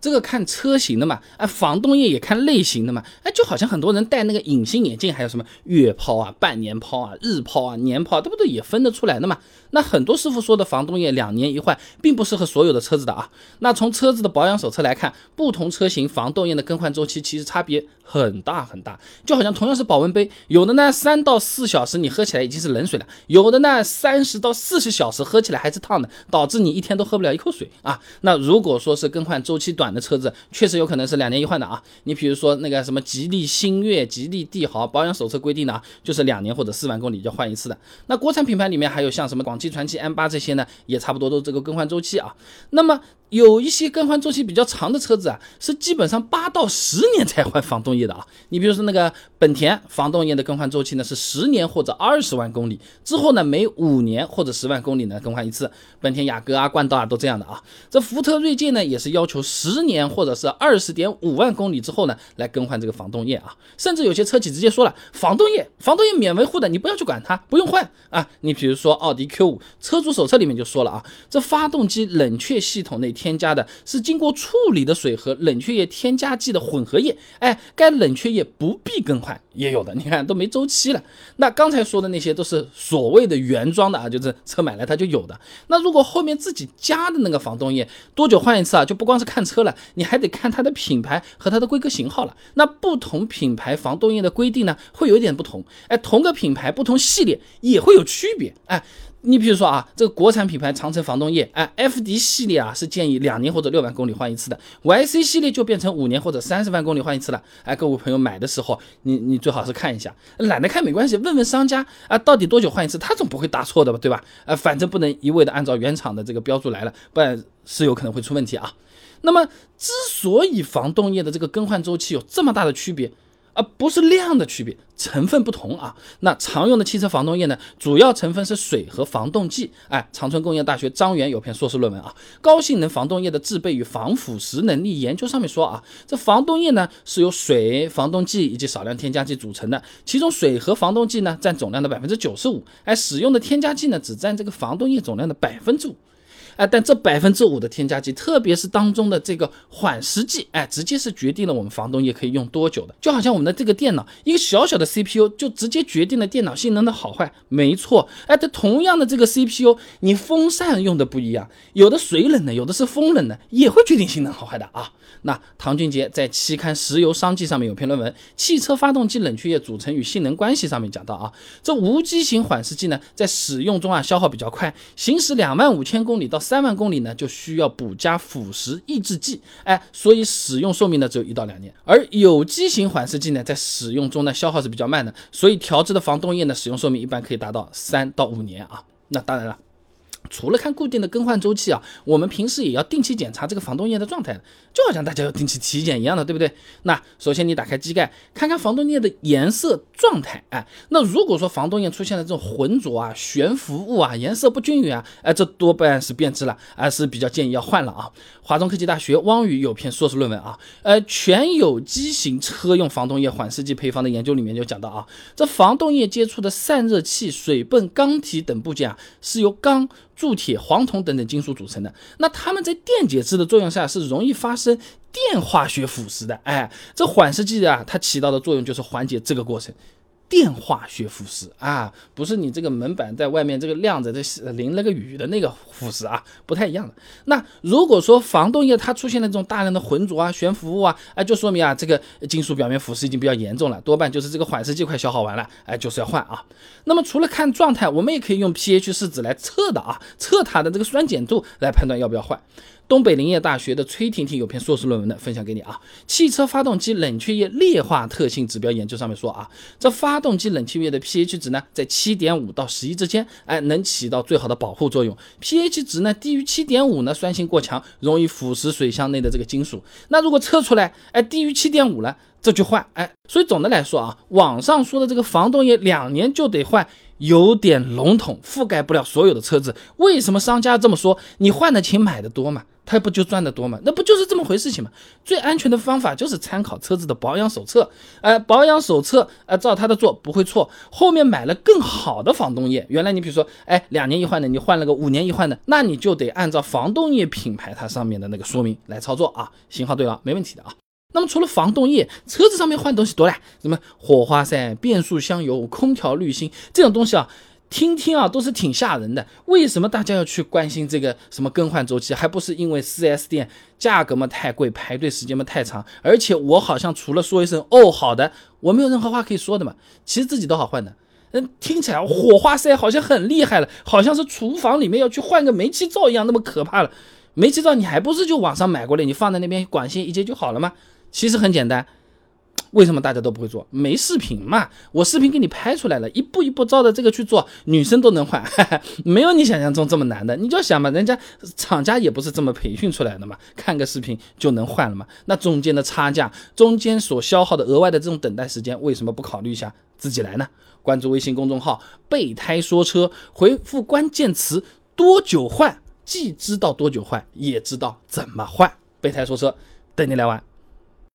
这个看车型的嘛，哎，防冻液也看类型的嘛，哎，就好像很多人戴那个隐形眼镜，还有什么月抛啊、半年抛啊、日抛啊、年抛，对不对？也分得出来的嘛。那很多师傅说的防冻液两年一换，并不适合所有的车子的啊。那从车子的保养手册来看，不同车型防冻液的更换周期其实差别很大很大。就好像同样是保温杯，有的呢三到四小时你喝起来已经是冷水了，有的呢三十到四十小时喝起来还是烫的，导致你一天都喝不了一口水啊。那如果说是更换周期短的车子，确实有可能是两年一换的啊。你比如说那个什么吉利星越、吉利帝豪，保养手册规定的啊，就是两年或者四万公里就换一次的。那国产品牌里面还有像什么广汽传祺 M 八这些呢，也差不多都这个更换周期啊。那么有一些更换周期比较长的车子啊，是基本上八到十年才换防冻液的啊。你比如说那个本田防冻液的更换周期呢是十年或者二十万公里之后呢，每五年或者十万公里呢更换一次。本田雅阁啊、冠道啊都这样的啊。这福特锐界呢也是要求十年或者是二十点五万公里之后呢来更换这个防冻液啊。甚至有些车企直接说了，防冻液防冻液免维护的，你不要去管它，不用换啊。你比如说奥迪 Q 五车主手册里面就说了啊，这发动机冷却系统内。添加的是经过处理的水和冷却液添加剂的混合液，哎，该冷却液不必更换，也有的，你看都没周期了。那刚才说的那些都是所谓的原装的啊，就是车买来它就有的。那如果后面自己加的那个防冻液多久换一次啊？就不光是看车了，你还得看它的品牌和它的规格型号了。那不同品牌防冻液的规定呢，会有一点不同。哎，同个品牌不同系列也会有区别。哎。你比如说啊，这个国产品牌长城防冻液，哎，F D 系列啊是建议两年或者六万公里换一次的，Y C 系列就变成五年或者三十万公里换一次了。哎，各位朋友买的时候，你你最好是看一下，懒得看没关系，问问商家啊，到底多久换一次，他总不会答错的吧，对吧？啊，反正不能一味的按照原厂的这个标注来了，不然是有可能会出问题啊。那么，之所以防冻液的这个更换周期有这么大的区别，而不是量的区别，成分不同啊。那常用的汽车防冻液呢，主要成分是水和防冻剂。哎，长春工业大学张元有篇硕士论文啊，《高性能防冻液的制备与防腐蚀能力研究》上面说啊，这防冻液呢是由水、防冻剂以及少量添加剂组成的，其中水和防冻剂呢占总量的百分之九十五，哎，使用的添加剂呢只占这个防冻液总量的百分之五。哎，但这百分之五的添加剂，特别是当中的这个缓释剂，哎，直接是决定了我们防冻液可以用多久的。就好像我们的这个电脑，一个小小的 CPU 就直接决定了电脑性能的好坏。没错，哎，这同样的这个 CPU，你风扇用的不一样，有的水冷的，有的是风冷的，也会决定性能好坏的啊。那唐俊杰在期刊《石油商记》上面有篇论文《汽车发动机冷却液组成与性能关系》上面讲到啊，这无机型缓释剂呢，在使用中啊消耗比较快，行驶两万五千公里到三万公里呢就需要补加腐蚀抑制剂，哎，所以使用寿命呢只有一到两年。而有机型缓释剂呢，在使用中呢消耗是比较慢的，所以调制的防冻液呢使用寿命一般可以达到三到五年啊。那当然了。除了看固定的更换周期啊，我们平时也要定期检查这个防冻液的状态，就好像大家要定期体检一样的，对不对？那首先你打开机盖，看看防冻液的颜色状态，哎，那如果说防冻液出现了这种浑浊啊、悬浮物啊、颜色不均匀啊，哎，这多半是变质了，还是比较建议要换了啊。华中科技大学汪宇有篇硕士论文啊，呃，全有机型车用防冻液缓释剂配方的研究里面就讲到啊，这防冻液接触的散热器、水泵、钢体等部件啊，是由钢。铸铁、黄铜等等金属组成的，那它们在电解质的作用下是容易发生电化学腐蚀的。哎，这缓释剂啊，它起到的作用就是缓解这个过程。电化学腐蚀啊，不是你这个门板在外面这个晾着，这淋了个雨的那个腐蚀啊，不太一样的。那如果说防冻液它出现了这种大量的浑浊啊、悬浮物啊，哎，就说明啊，这个金属表面腐蚀已经比较严重了，多半就是这个缓释剂快消耗完了，哎，就是要换啊。那么除了看状态，我们也可以用 pH 试纸来测的啊，测它的这个酸碱度来判断要不要换。东北林业大学的崔婷婷有篇硕士论文呢分享给你啊，汽车发动机冷却液劣化特性指标研究上面说啊，这发动机冷却液的 pH 值呢在七点五到十一之间，哎，能起到最好的保护作用。pH 值呢低于七点五呢，酸性过强，容易腐蚀水箱内的这个金属。那如果测出来，哎，低于七点五了。这就换。哎，所以总的来说啊，网上说的这个防冻液两年就得换，有点笼统，覆盖不了所有的车子。为什么商家这么说？你换的勤，买的多嘛？他不就赚得多吗？那不就是这么回事情吗？最安全的方法就是参考车子的保养手册，呃，保养手册，呃，照他的做不会错。后面买了更好的防冻液，原来你比如说，哎，两年一换的，你换了个五年一换的，那你就得按照防冻液品牌它上面的那个说明来操作啊，型号对了，没问题的啊。那么除了防冻液，车子上面换东西多了，什么火花塞、变速箱油、空调滤芯这种东西啊。听听啊，都是挺吓人的。为什么大家要去关心这个什么更换周期？还不是因为 4S 店价格嘛太贵，排队时间嘛太长。而且我好像除了说一声哦好的，我没有任何话可以说的嘛。其实自己都好换的。嗯，听起来火花塞好像很厉害了，好像是厨房里面要去换个煤气灶一样，那么可怕了。煤气灶你还不是就网上买过来，你放在那边管线一接就好了吗？其实很简单。为什么大家都不会做？没视频嘛？我视频给你拍出来了，一步一步照着这个去做，女生都能换，没有你想象中这么难的。你就想嘛，人家厂家也不是这么培训出来的嘛，看个视频就能换了嘛？那中间的差价，中间所消耗的额外的这种等待时间，为什么不考虑一下自己来呢？关注微信公众号“备胎说车”，回复关键词“多久换”，既知道多久换，也知道怎么换。备胎说车，等你来玩。